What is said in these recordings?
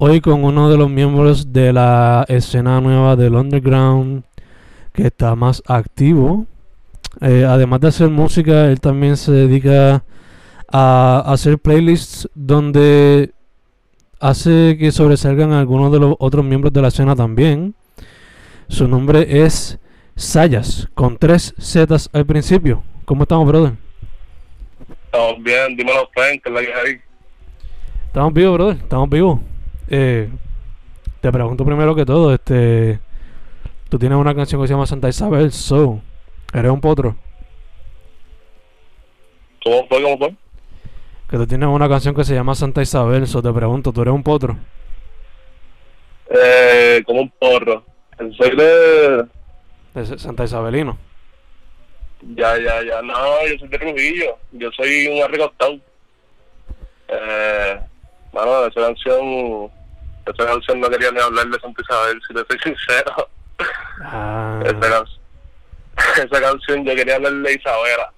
Hoy con uno de los miembros de la escena nueva del underground que está más activo. Eh, además de hacer música, él también se dedica a hacer playlists donde hace que sobresalgan algunos de los otros miembros de la escena también. Su nombre es Sayas, con tres Zetas al principio. ¿Cómo estamos, brother? Estamos bien, dímelo, Frank, que la que hay. Estamos vivos, brother, estamos vivos. Eh, te pregunto primero que todo, este, tú tienes una canción que se llama Santa Isabel, so, eres un potro. ¿Cómo fue? ¿Cómo fue? Que tú tienes una canción que se llama Santa Isabel, so te pregunto, ¿tú eres un potro? Eh, como un porro. Soy de... De Santa Isabelino. Ya, ya, ya. No, yo soy de Trujillo. Yo soy un arrecostado. Eh, bueno, esa canción... Esa canción no quería ni hablar de Santa Isabel, si te soy sincero. Ah, Esa, can- esa canción yo quería hablar de Isabela.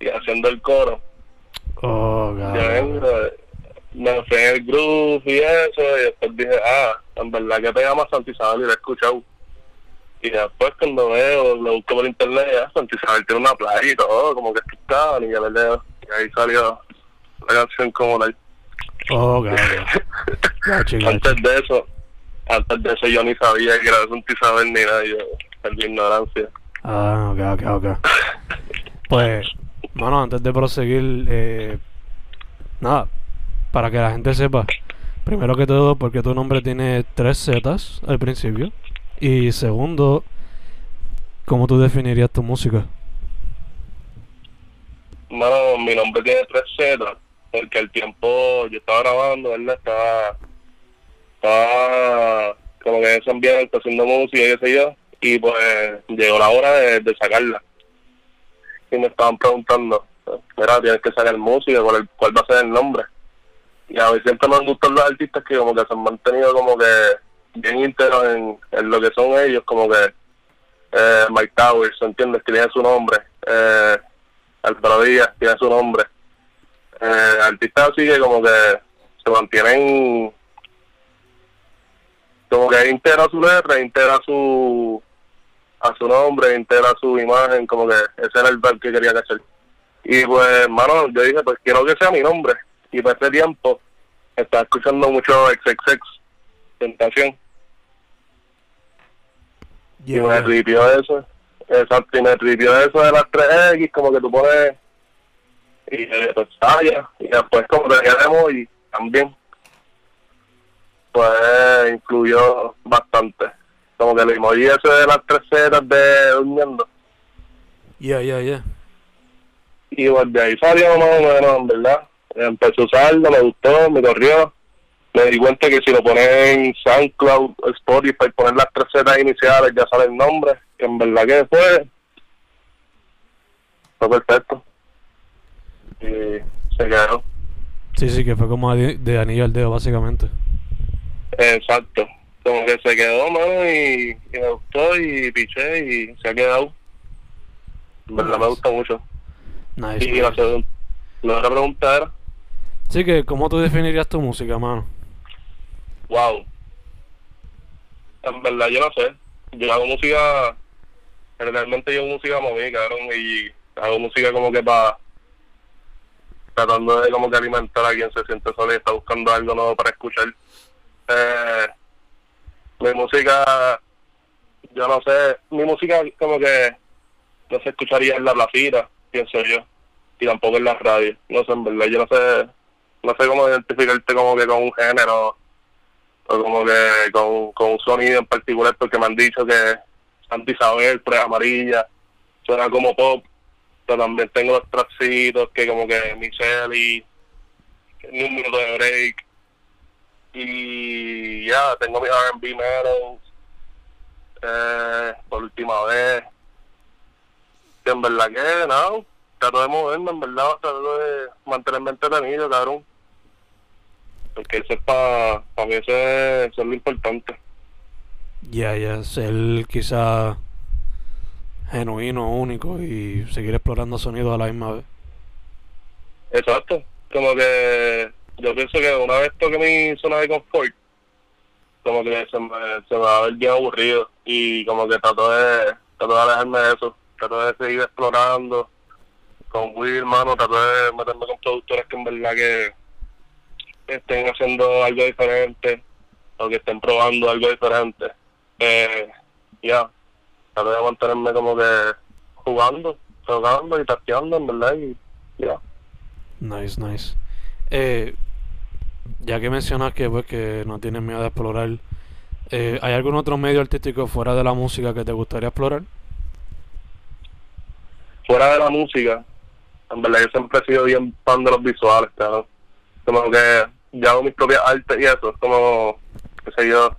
Y haciendo el coro. oh, God. me fui en el groove y eso, y después dije, ah, en verdad que pega más Santa Isabel y lo he escuchado. Y después cuando veo, lo busco por internet, ya Santa Isabel tiene una playa y todo, como que escuchaban y ya le leo. Y ahí salió la canción como la... Oh, gacho. Antes de eso, antes de eso yo ni sabía que era Santa Isabel ni nada, yo perdí ignorancia. Ah, ok, ok, ok. Pues, bueno, antes de proseguir, eh, nada, para que la gente sepa, primero que todo, porque tu nombre tiene tres Zetas al principio, y segundo, ¿cómo tú definirías tu música? Mano, mi nombre tiene tres Z, porque el tiempo yo estaba grabando, ¿verdad? Estaba, estaba como que ese ambiente haciendo música y qué sé yo, y pues llegó la hora de, sacarla. Y me estaban preguntando, mira, tienes que sacar música, ¿cuál, cuál va a ser el nombre? Y a mí siempre me gustan los artistas que como que se han mantenido como que bien íntegros en, lo que son ellos, como que eh, Mike Towers, ¿entiendes? Que tiene su nombre. Eh, Díaz tiene su nombre. Eh, artistas así que como que se mantienen como que integra su letra, integra su a su nombre, integra su imagen, como que ese era el ver que quería hacer. Y pues, hermano, yo dije, pues quiero que sea mi nombre. Y por ese tiempo estaba escuchando mucho XXX, Tentación. Y me tripió eso. Exacto, y me tripió eso de las 3X, como que tú pones. Y ya. Y después, como tenía demo y también. Pues influyó bastante. Como que el emoji ese de las tres ceras de durmiendo. Yeah, yeah, yeah. Y pues de ahí salió más o menos, en verdad. Empecé a usarlo, me gustó, me corrió. Me di cuenta que si lo pones en SoundCloud, Spotify, poner las tres zetas iniciales, ya sale el nombre. Que en verdad que fue, fue perfecto. Y se quedó. Sí, sí, que fue como de, anillo al dedo, básicamente. Exacto. como que se quedó, mano, y, y me gustó y piché y se ha quedado. En verdad me Nice. gusta mucho. Nice. Y la, nice. segun- la otra pregunta era, Sí, que ¿cómo tú definirías tu música, mano? wow. En verdad yo no sé. Yo hago música, generalmente yo hago música movida, cabrón, y hago música como que para tratando de como que alimentar a quien se siente solo y está buscando algo nuevo para escuchar. Eh, mi música, yo no sé, mi música como que no se escucharía en la placita, pienso yo, y tampoco en la radio. No sé, en verdad, yo no sé, no sé cómo identificarte como que con un género o como que con, con un sonido en particular, porque me han dicho que Santa Isabel, Tres Amarilla, suena como pop, también tengo los tracksitos que como que Michelle un minuto de break, y ya, tengo mis R&B medals, eh, por última vez, que en verdad que no, trato de moverme, en verdad, trato de mantenerme entretenido, cabrón. Porque eso es para mí, eso es, eso es lo importante. Ya, ya, ser quizá genuino, único y seguir explorando sonidos a la misma vez. Exacto. Como que yo pienso que una vez toque mi zona de confort, como que se me, se me va a ver bien aburrido y como que trato de, trato de alejarme de eso, trato de seguir explorando con Will, mano, trato de meterme con productores que en verdad que estén haciendo algo diferente o que estén probando algo diferente. Eh, ya, trato de mantenerme como que jugando, tocando y tasteando, en verdad, y ya. Nice, nice. Eh, ya que mencionas que pues que no tienes miedo de explorar, eh, ¿hay algún otro medio artístico fuera de la música que te gustaría explorar? fuera de la música, en verdad yo siempre he sido bien fan de los visuales, claro. Como que yo hago mis propias artes y eso, es como, qué sé yo,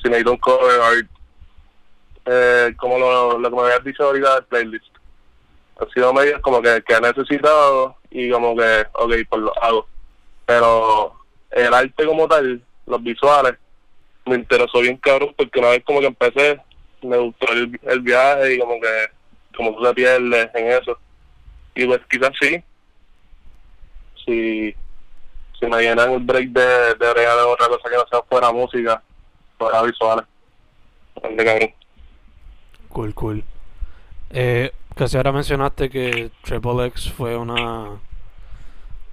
si necesito un cover art, eh, como lo, lo que me habías dicho ahorita del playlist. Ha sido medios como que, que he necesitado y como que, ok, pues lo hago. Pero el arte como tal, los visuales, me interesó bien cabrón porque una vez como que empecé, me gustó el, el viaje y como que como tú te pierdes en eso. Y pues quizás sí, si, si me llenan el break de, de regalar otra cosa que no sea fuera música, fuera visuales. Cool, cool. Eh, casi ahora mencionaste que Triple X fue una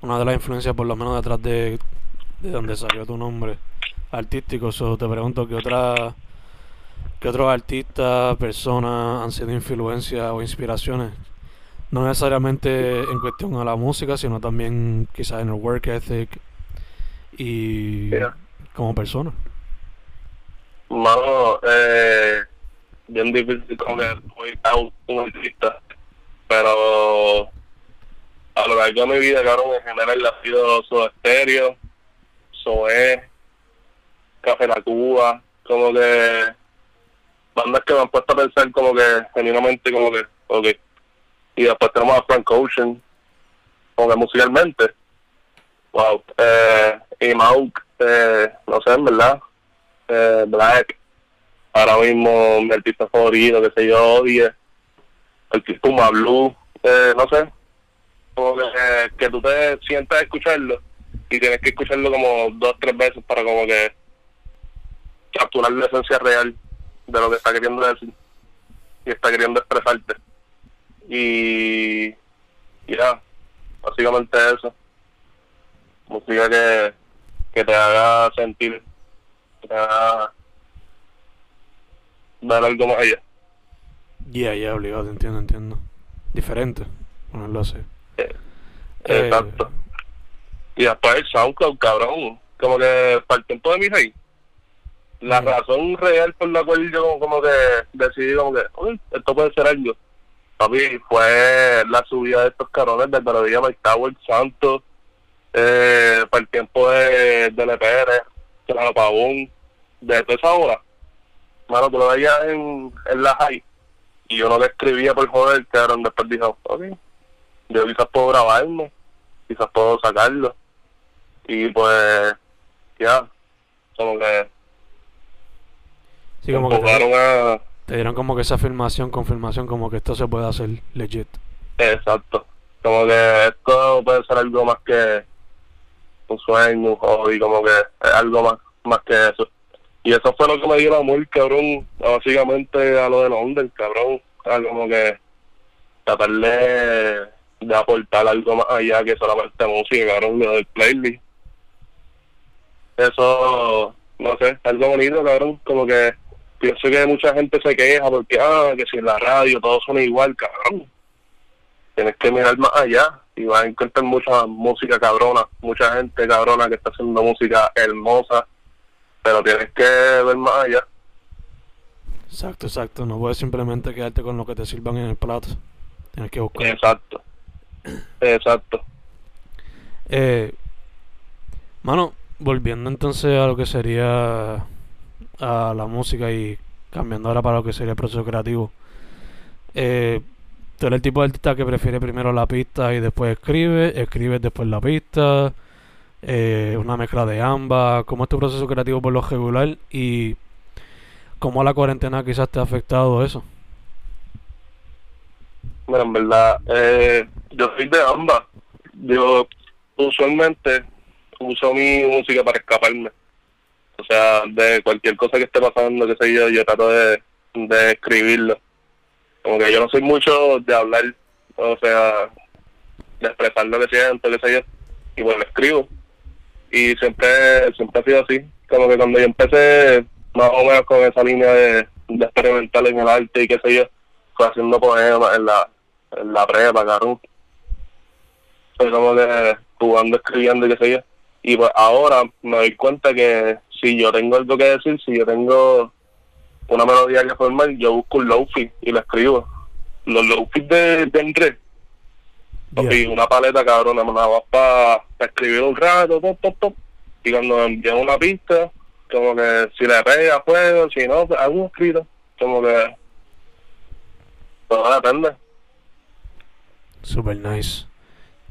una de las influencias por lo menos detrás de, de donde salió tu nombre artístico. So, te pregunto qué otra qué otros artistas, personas han sido influencias o inspiraciones. No necesariamente en cuestión a la música, sino también quizás en el work ethic y como persona. Mano, eh, bien difícil como que ubicar un un artista, pero a lo largo de mi vida, cabrón, en general ha sido Soda Stereo, Zoé, Café La Cuba, como que bandas que me han puesto a pensar como que genuinamente como que, ok. Y después tenemos a Frank Ocean, como que musicalmente, wow. Eh, y Mauk, eh, no sé, en verdad, eh, Black, ahora mismo mi artista favorito, que sé yo, odie, el Puma Blue, eh, no sé, como que, que tú te sientas a escucharlo y tienes que escucharlo como dos, tres veces para como que capturar la esencia real de lo que está queriendo decir y está queriendo expresarte. Y y ya, básicamente eso. Música que, que te haga sentir, que te haga ver algo más allá. Ya, ya, obligado, entiendo, entiendo. Diferente, ponerlo así. Eh, Eh, Exacto. Y después el SoundCloud, cabrón. Como que para el tiempo de mi rey. La razón real por la cual yo como que decidí como que, "Uy, esto puede ser algo. Papi, fue la subida de estos carones del melodía Mike Tower Santos, eh, para el tiempo de, de LPR, Claro Pavón, de toda esa hora. Mano, tú lo veías en, en la high y yo no le escribía por joder, cabrón, después dijo, ok, yo quizás puedo grabarme, quizás puedo sacarlo. Y pues, ya, como que Sí, como que te, a... te dieron como que esa afirmación, confirmación, como que esto se puede hacer legit. Exacto. Como que esto puede ser algo más que un sueño, un hobby, como que es algo más, más que eso. Y eso fue lo que me dio el amor, cabrón, básicamente a lo de Londres, cabrón. A como que tratar de, de aportar algo más allá que solamente música, cabrón, lo del playlist. Eso, no sé, algo bonito, cabrón, como que pienso que mucha gente se queja porque, ah, que si en la radio todos son igual, cabrón. Tienes que mirar más allá y vas a encontrar mucha música cabrona, mucha gente cabrona que está haciendo música hermosa, pero tienes que ver más allá. Exacto, exacto. No puedes simplemente quedarte con lo que te sirvan en el plato. Tienes que buscar. Exacto. Exacto. Eh, mano, volviendo entonces a lo que sería a la música y cambiando ahora para lo que sería el proceso creativo. Eh, tú eres el tipo de artista que prefiere primero la pista y después escribe, escribes después la pista, eh, una mezcla de ambas. ¿Cómo es tu proceso creativo por lo regular y cómo la cuarentena quizás te ha afectado eso? Bueno, en verdad, eh, yo soy de ambas. Yo usualmente uso mi música para escaparme. O sea, de cualquier cosa que esté pasando, que sé yo, yo trato de, de escribirlo. Como que yo no soy mucho de hablar, o sea, de expresar lo que siento, que sé yo, y bueno, escribo. Y siempre, siempre ha sido así. Como que cuando yo empecé más o menos con esa línea de, de experimentar en el arte y qué sé yo, fue haciendo poemas en la, en la prepa, cabrón. Fue como que jugando, escribiendo y qué sé yo. Y pues ahora me doy cuenta que si yo tengo algo que decir, si yo tengo una melodía que formar, yo busco un low-fi y lo escribo. Los low-fi de, de Andrés. Yeah. Y una paleta, cabrón, nada más para escribir un rato, top, top, top. Y cuando me envían una pista, como que si le pega, juego, si no, pues, un escrito. Como que todo depende. Super nice.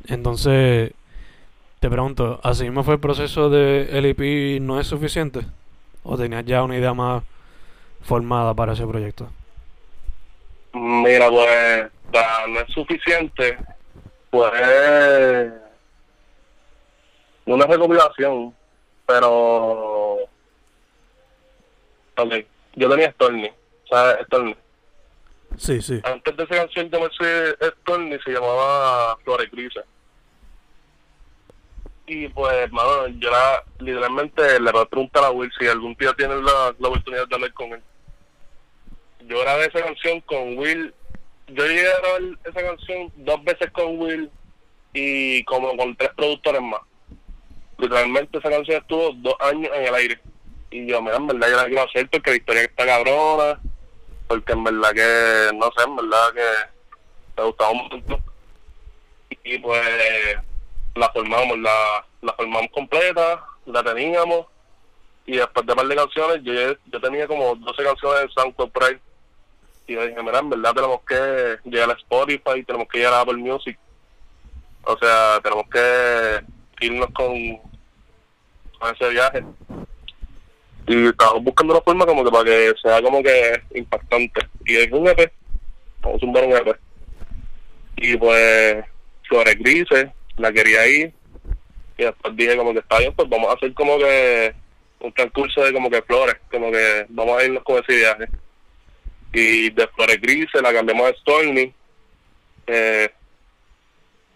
Entonces, te pregunto, ¿así mismo fue el proceso de LP no es suficiente? ¿O tenías ya una idea más formada para ese proyecto? Mira, pues, no es suficiente, pues, una recopilación, pero, ok, yo tenía Stormy, ¿sabes? Stormy. Sí, sí. Antes de esa canción yo me hice Stormy, se llamaba Flores Grises. Y pues, hermano, yo la, literalmente le voy a preguntar a Will si algún día tiene la, la oportunidad de hablar con él. Yo grabé esa canción con Will. Yo llegué a grabar esa canción dos veces con Will y como con tres productores más. Literalmente esa canción estuvo dos años en el aire. Y yo, mira, en verdad yo la quiero hacer porque la historia está cabrona, porque en verdad que, no sé, en verdad que me gustaba un montón. Y pues la formamos, la, la formamos completa, la teníamos, y después de un par de canciones, yo, yo tenía como 12 canciones en SoundCloud por. Y yo dije, mira, en verdad tenemos que llegar a Spotify, tenemos que llegar a Apple Music. O sea, tenemos que irnos con, con ese viaje. Y estamos buscando una forma como que para que sea como que impactante. Y es un EP, vamos a sumar un EP. Y pues, Flores Grises, la quería ir. Y después dije como que está bien, pues vamos a hacer como que un transcurso de como que flores, como que vamos a irnos con ese viaje. Y de Flores Grises la cambiamos a Stormy. Eh,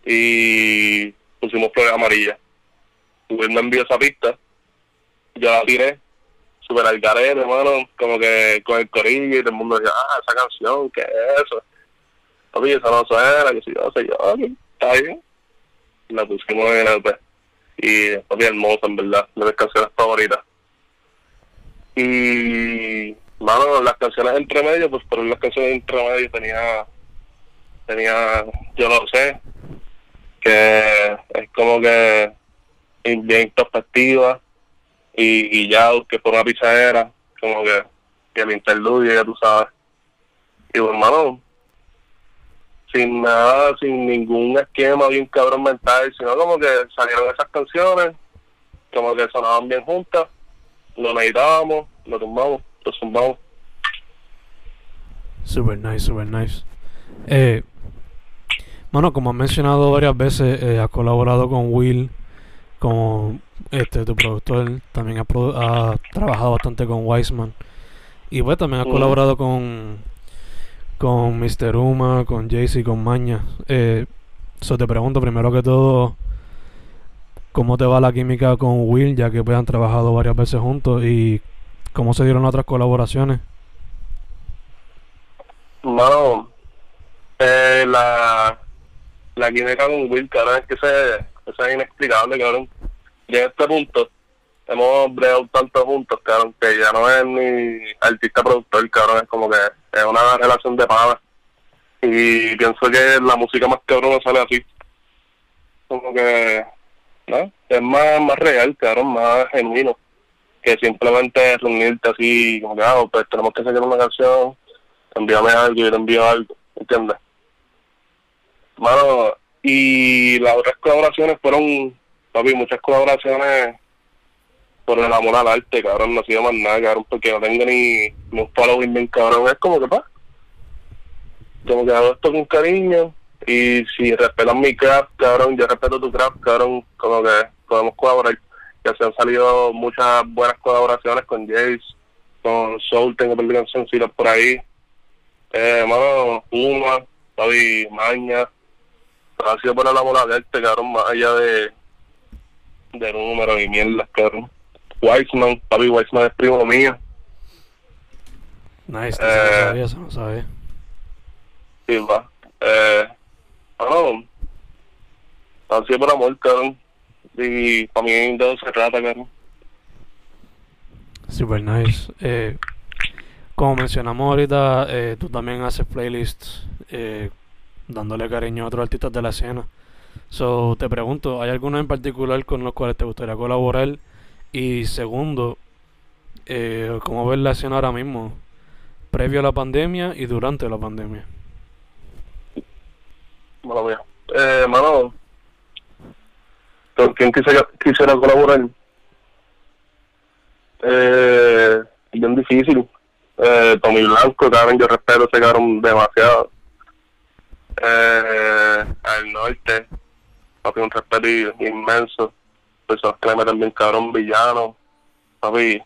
y pusimos flores amarillas. Will me envió esa pista. Yo la tiré super al garete, hermano, como que con el corillo y todo el mundo decía, ah, esa canción, ¿qué es eso? Papi, esa no suena, que si yo, sé yo, está bien. La pusimos en el EP. Y papi, hermosa, en verdad, de mis canciones favoritas. Y, mano, las canciones entre medio, pues por las canciones entre medio tenía, tenía, yo lo sé, que es como que bien introspectiva y, y ya que por una pichadera, como que, que el interludio, ya tú sabes. Y pues, hermano, sin nada, sin ningún esquema bien cabrón mental, sino como que salieron esas canciones, como que sonaban bien juntas, lo meditábamos, lo tumbamos Super nice, super nice. Eh, bueno, como has mencionado varias veces, eh, has colaborado con Will, con este tu productor, también has ha trabajado bastante con Wiseman. Y pues también has Mm. colaborado con con Mr. Uma, con Jaycee, con Maña. Eh, so te pregunto primero que todo, ¿cómo te va la química con Will, ya que pues han trabajado varias veces juntos? ¿Y cómo se dieron otras colaboraciones? Mano, eh, la, la química con Will, cabrón, es que ese es inexplicable, cabrón. Y en este punto, hemos bregado tanto juntos, cabrón, que ya no es ni artista-productor, cabrón, es como que es una relación de pana. Y pienso que la música más cabrón sale así. Como que. Es más, más real, cabrón, más genuino. Que simplemente reunirte así, como que, ah, pues tenemos que sacar una canción, envíame algo yo te envío algo, ¿entiendes? Mano, y las otras colaboraciones fueron, papi, muchas colaboraciones por el amor al arte, cabrón, no ha sido más nada, cabrón, porque no tengo ni, ni un following bien cabrón, es como que pa, como que hago esto con cariño, y si respetan mi craft, cabrón, yo respeto tu craft, cabrón, como que podemos colaborar, ya se han salido muchas buenas colaboraciones con Jace, con Soul, tengo de cancioncitas por ahí, eh, mano, Uma, papi, Maña, sido por el amor al arte, cabrón, más allá de, de números y mierdas, cabrón. Weissman, papi, Weissman es primo mío. Nice, eso Eh, no sabía, eso no sabía. Sí, va. Eh, ha sido por amor, cabrón. Y para mí de eso se trata, cabrón. Super nice. Eh, como mencionamos ahorita, eh, tú también haces playlists eh, dándole cariño a otros artistas de la escena. So, te pregunto, ¿hay alguno en particular con los cuales te gustaría colaborar? Y segundo, eh, ¿cómo ves la escena ahora mismo? Previo a la pandemia y durante la pandemia. Mala mía. Eh, mano, ¿con quién quisiera, quisiera colaborar? Eh, bien difícil. Eh, Tommy Blanco, cabrón, yo respeto ese cabrón demasiado. Eh, al norte, papi, un respeto inmenso. Personas que le meten bien cabrón, villano. Papi,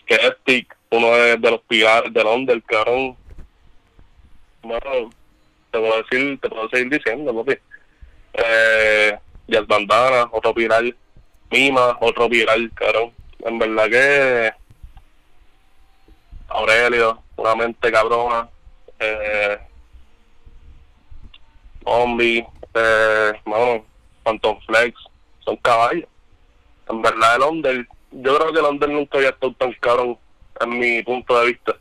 Skeptic, uno de, de los pilares del under, cabrón. Mano, te puedo decir, te puedo seguir diciendo, papi. Eh, Jazz Bandana, otro pilar. Mima, otro pilar, cabrón. En verdad que Aurelio, una mente cabrona. Eh, Zombie, eh, Phantom Flex, son caballos. En verdad el under, yo creo que el under nunca había estado tan cabrón en mi punto de vista.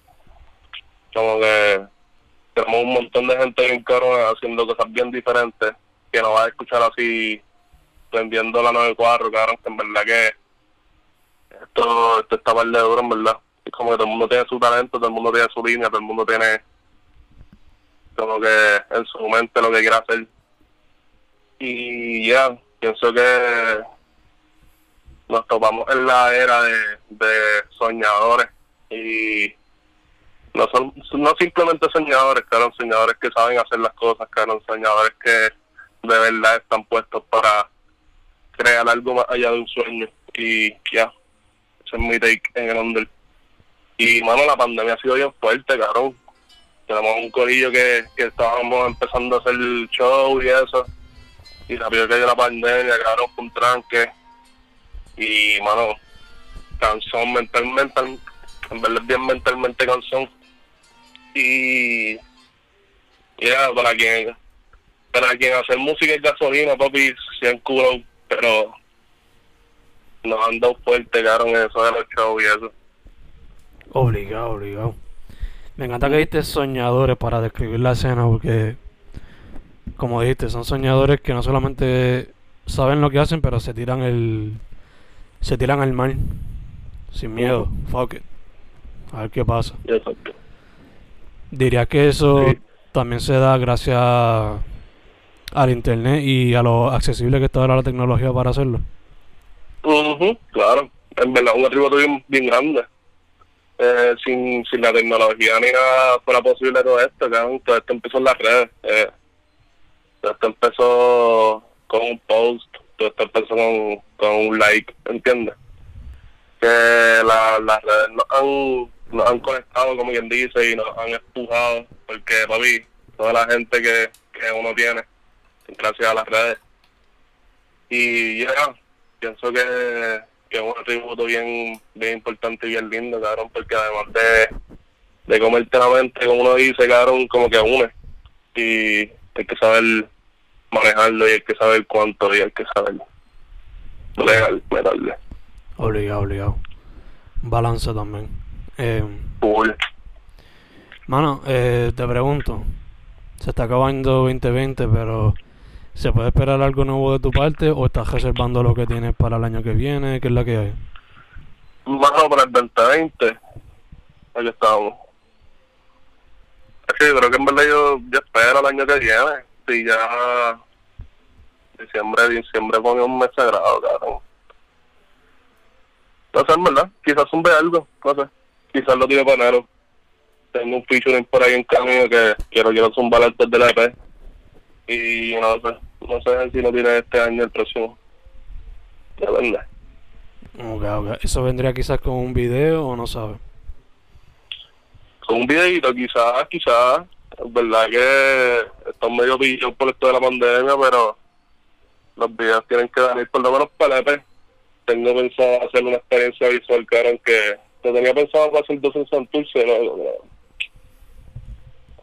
Como que tenemos un montón de gente bien cabrona haciendo cosas bien diferentes que no va a escuchar así vendiendo la 94, cabrón, que en verdad que esto, esto está par de duro, en verdad. Es como que todo el mundo tiene su talento, todo el mundo tiene su línea, todo el mundo tiene como que en su mente lo que quiere hacer. Y ya, pienso que nos topamos en la era de, de soñadores y no son no simplemente soñadores, cabrón, soñadores que saben hacer las cosas, cabrón, soñadores que de verdad están puestos para crear algo más allá de un sueño. Y ya, ese es mi take en el under. Y, mano, la pandemia ha sido bien fuerte, cabrón. Tenemos un corillo que, que estábamos empezando a hacer show y eso. Y rápido que la pandemia, cabrón, fue un tranque. Y, mano, cansón mentalmente, en verdad es bien mentalmente cansón. Y, ya, para quien, para quien hacer música y gasolina, papi, 100 culos, pero nos han dado fuerte, cabrón, en eso de los shows y eso. Obligado, obligado. Me encanta que dijiste soñadores para describir la escena porque, como dijiste, son soñadores que no solamente saben lo que hacen, pero se tiran el... Se tiran al mar. Sin miedo. Fuck it. A ver qué pasa. Diría que eso Sí. también se da gracias al internet y a lo accesible que está ahora la tecnología para hacerlo. Ujú, claro, en verdad un atributo bien, bien grande. eh, sin, sin la tecnología ni nada fuera posible todo esto, cabrón. Todo esto empezó en las redes. Eh, todo esto empezó con un post, todo esto empezó con, con un like, ¿entiendes? Que la, las redes nos han, nos han conectado, como quien dice, y nos han empujado, porque, papi, toda la gente que, que uno tiene, gracias a las redes. Y ya, pienso que, que es un atributo bien, bien importante y bien lindo, cabrón, porque además de, de comerte la mente, como uno dice, cabrón, como que une. Y hay que saber manejarlo y hay que saber cuánto y hay que saber legal, meterle. Obligado, obligado. Balance también. Eh, mano, eh, te pregunto. Se está acabando 2020, pero ¿se puede esperar algo nuevo de tu parte o estás reservando lo que tienes para el año que viene? ¿Qué es la que hay? Mano, para el 2020, aquí estamos. Yo creo que en verdad yo, yo espero el año que viene. Si ya diciembre, diciembre pone un mes sagrado, cabrón. No sé, en verdad, quizás un algo, no sé. Quizás lo tiene para enero. Tengo un featuring por ahí en camino que quiero, quiero zumbar antes del EP. Y no sé, no sé si lo tiene este año el próximo. Depende. Ok, ok. ¿Eso vendría quizás con un video o no sabes? con un videito quizás, quizás, es verdad que están medio pillos por esto de la pandemia, pero los videos tienen que venir por lo menos para el EP. Tengo pensado hacer una experiencia visual, claro, que lo tenía pensado para hacer dos en Santurce, pero, pero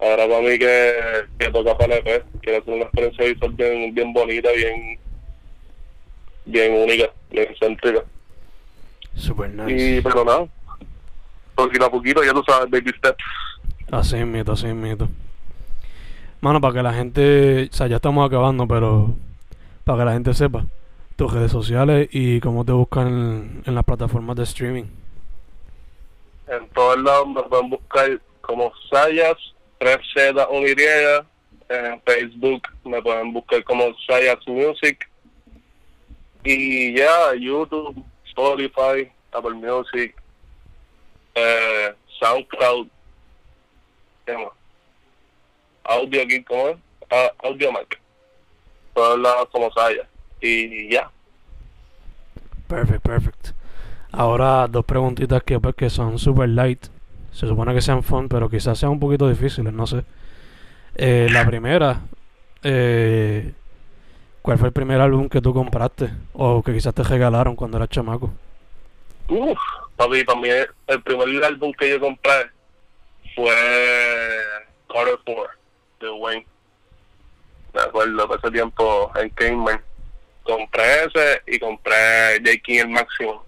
ahora para mí que, que toca para el EP, quiero hacer una experiencia visual bien, bien bonita, bien bien única, bien céntrica. Super nice. Y pero nada, poquito a poquito, ya tú sabes, baby steps. Así es mito, así es mito. Mano, para que la gente, o sea, ya estamos acabando, pero para que la gente sepa tus redes sociales y cómo te buscan en, en las plataformas de streaming. En todos lados me pueden buscar como Sayas, 3Z, 1Y. En Facebook me pueden buscar como Sayas Music. Y ya, YouTube, Spotify, Apple Music, eh, SoundCloud. ¿Qué más? Audio aquí, ¿cómo? Ah, Audio Mac. Todos lados como Sayas. Y ya. Perfect, perfect. Ahora dos preguntitas que, pues, que son super light. Se supone que sean fun, pero quizás sean un poquito difíciles, no sé. Eh, la primera, eh, ¿cuál fue el primer álbum que tú compraste? O que quizás te regalaron cuando eras chamaco. Uf, papi, para mí el primer álbum que yo compré fue Carter 4 de Wayne. Me acuerdo que ese tiempo en Kingman. Compré ese y compré J. King el máximo.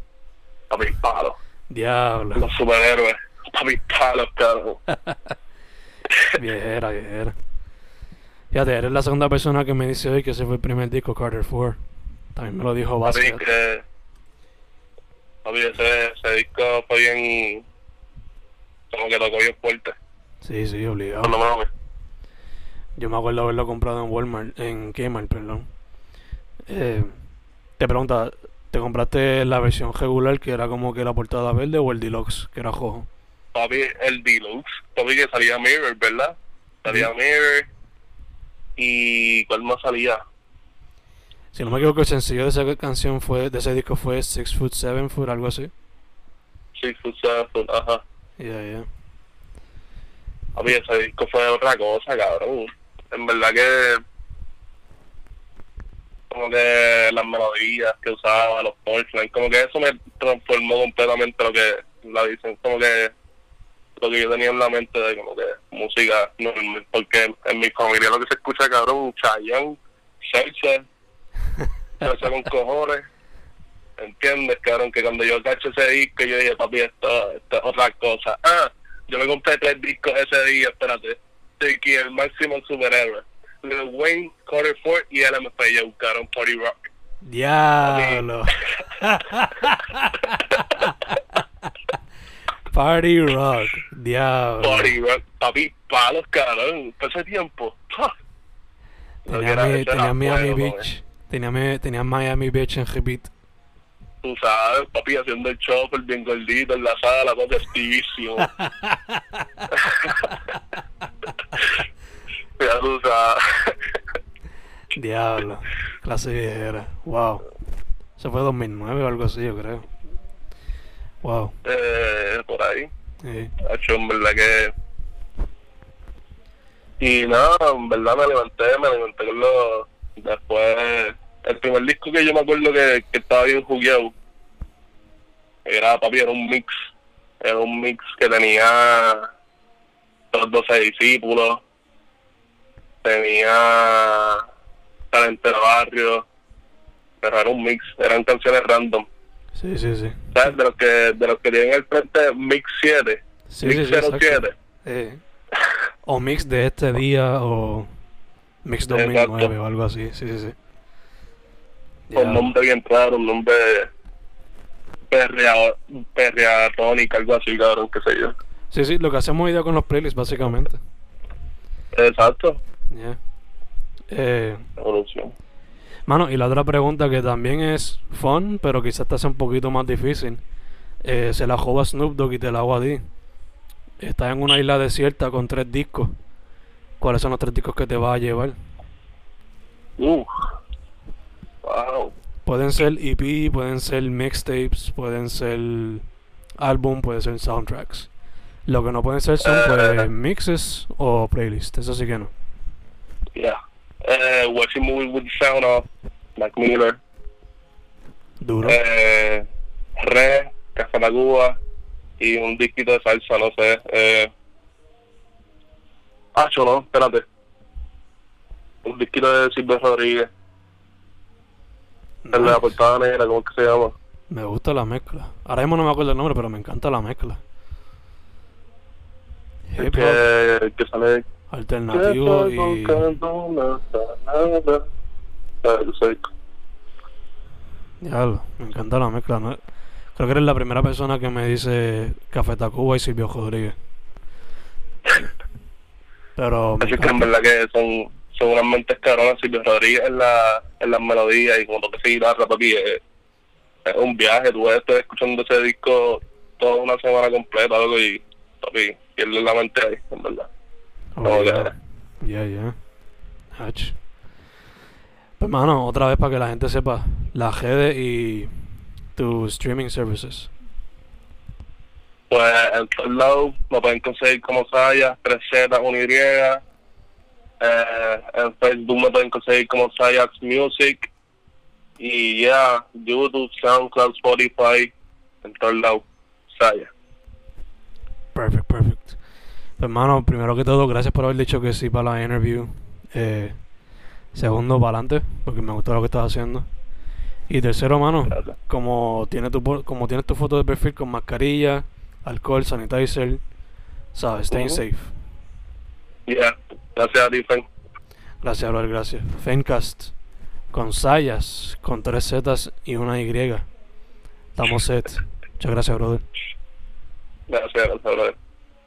Papi, palo. Diablo. Los superhéroes. Papi, palos, cabrón. Viejera, viejera. Fíjate, eres la segunda persona que me dice hoy que ese fue el primer disco Carter 4. También me lo dijo Basket. que. Papi, ese, ese disco fue bien. Como que tocó bien fuerte. Sí, sí, obligado. No. Yo me acuerdo haberlo comprado en Walmart, en Kmart, perdón. Eh, te pregunta, ¿te compraste la versión regular que era como que la portada verde o el deluxe que era rojo? Papi, el deluxe. Papi, que salía Mirror, ¿verdad? Salía Mirror. ¿Y cuál más salía? Si no me equivoco, el sencillo de esa canción fue, de ese disco fue Six Foot Seven Foot, algo así. Six Foot, Seven Foot, ajá. Ya, ya. Papi, ese disco fue otra cosa, cabrón. En verdad que. Como que las melodías que usaba, los punchlines, como que eso me transformó completamente lo que la dicen, como que lo que yo tenía en la mente de como que música normal, porque en mi familia lo que se escucha, cabrón, Chayanne, Salsa, salsa con cojones, ¿entiendes, cabrón? Que cuando yo cacho ese disco, yo dije, papi, esto, esto es otra cosa. Ah, yo me compré tres discos ese día, espérate. Tiki, el máximo superhéroe. Lil Wayne, Carter Ford y LMFAO buscaron Party Rock. Diablo. Party Rock. Diablo. Party Rock, papi, palos, cabrón. Por ese tiempo. que Tenía, era- mi- tenía Miami fuego, Beach. Tenía, mi- tenía Miami Beach en repeat. tú sabes, papi haciendo el chopper bien gordito en la sala, papi activísimo. ya tú sabes. Diablo, clase viejera. Wow. Eso fue 2009 o algo así, yo creo. Wow. Eh, por ahí. Sí. Hacho, en verdad que. Y nada, en verdad me levanté, me levanté con los. Después, el primer disco que yo me acuerdo que, que estaba bien jugueado era, papi, era un mix. Era un mix que tenía los 12 discípulos, tenía Talento de Barrio, pero era un mix, eran canciones random. Sí, sí, sí. ¿Sabes? De los que, de los que tienen el frente Mix 7. Sí, Mix sí, sí, exacto. 07. Eh, o mix de este día o mix 2009 o algo así. Sí, sí, sí. Ya. nombre bien raro, un nombre perrea, perreatónica, algo así, cabrón, qué sé yo. Sí, sí, lo que hacemos hoy día con los playlists, básicamente. Exacto, Ya. Eh, evolución. Mano, y la otra pregunta que también es fun, pero quizás te hace un poquito más difícil. Eh, se la joba Snoop Dogg y te la hago a ti. Estás en una isla desierta con tres discos. ¿Cuáles son los tres discos que te vas a llevar? Uf. Wow. Pueden ser EP, pueden ser mixtapes, pueden ser álbum, pueden ser soundtracks. Lo que no pueden ser son pues, mixes o playlists, eso sí que no. Yeah. Eh, Watching Movie with the Sound Off, Mac Miller. Duro. Eh, Re, Café La Cuba y un disquito de salsa, no sé. Eh, ah, yo no, espérate. Un disquito de Silvio Rodríguez, el de la Nice. portada negra, ¿cómo es que se llama? Me gusta la mezcla. Ahora mismo no me acuerdo el nombre, pero me encanta la mezcla. Hip hop, que, que sale alternativo Que estoy y... buscando una salada. Ese disco. Diablo, me encanta la mezcla. ¿no? Creo que eres la primera persona que me dice Café Tacuba y Silvio Rodríguez. Pero Así que en verdad que son, son unas mentes cabronas. Silvio Rodríguez en, la, en las melodías y como toque esa guitarra, papi, es, es un viaje. Tú estás escuchando ese disco toda una semana completa, algo y, papi, pierdes la mente ahí, en verdad. Oh, ya, ya, ya. Pues, mano, otra vez para que la gente sepa, las redes y tus streaming services. Pues en todos lados me pueden conseguir como Saya, 3Z, 1Y. Eh, en Facebook me pueden conseguir como Sayax Music. Y ya, YouTube, SoundCloud, Spotify, en todos lados. Saya. Pues, mano, primero que todo, gracias por haber dicho que sí para la interview. Eh, segundo, para adelante, porque me gustó lo que estás haciendo. Y tercero, mano, Gracias. como, tiene tu, como tienes tu foto de perfil con mascarilla, alcohol, sanitizer, sabes, stay Ujú. safe. Ya, gracias a ti, Fen. Gracias, brother, gracias. Fencast, con sayas, con tres Zetas y una Y. Estamos set. Muchas gracias, brother. Gracias, gracias, brother.